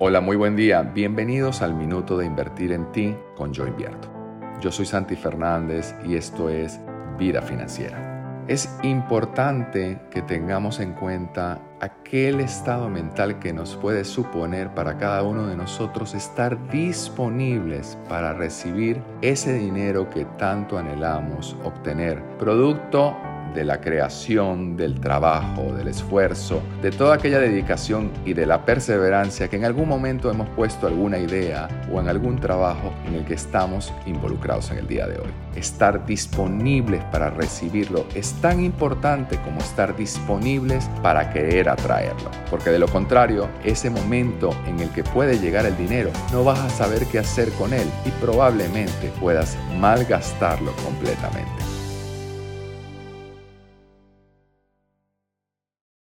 Hola, muy buen día. Bienvenidos al Minuto de Invertir en Ti con Yo Invierto. Yo soy Santi Fernández y esto es Vida Financiera. Es importante que tengamos en cuenta aquel estado mental que nos puede suponer para cada uno de nosotros estar disponibles para recibir ese dinero que tanto anhelamos obtener, producto de la creación, del trabajo, del esfuerzo, de toda aquella dedicación y de la perseverancia que en algún momento hemos puesto alguna idea o en algún trabajo en el que estamos involucrados en el día de hoy. Estar disponibles para recibirlo es tan importante como estar disponibles para querer atraerlo, porque de lo contrario, ese momento en el que puede llegar el dinero, no vas a saber qué hacer con él y probablemente puedas malgastarlo completamente.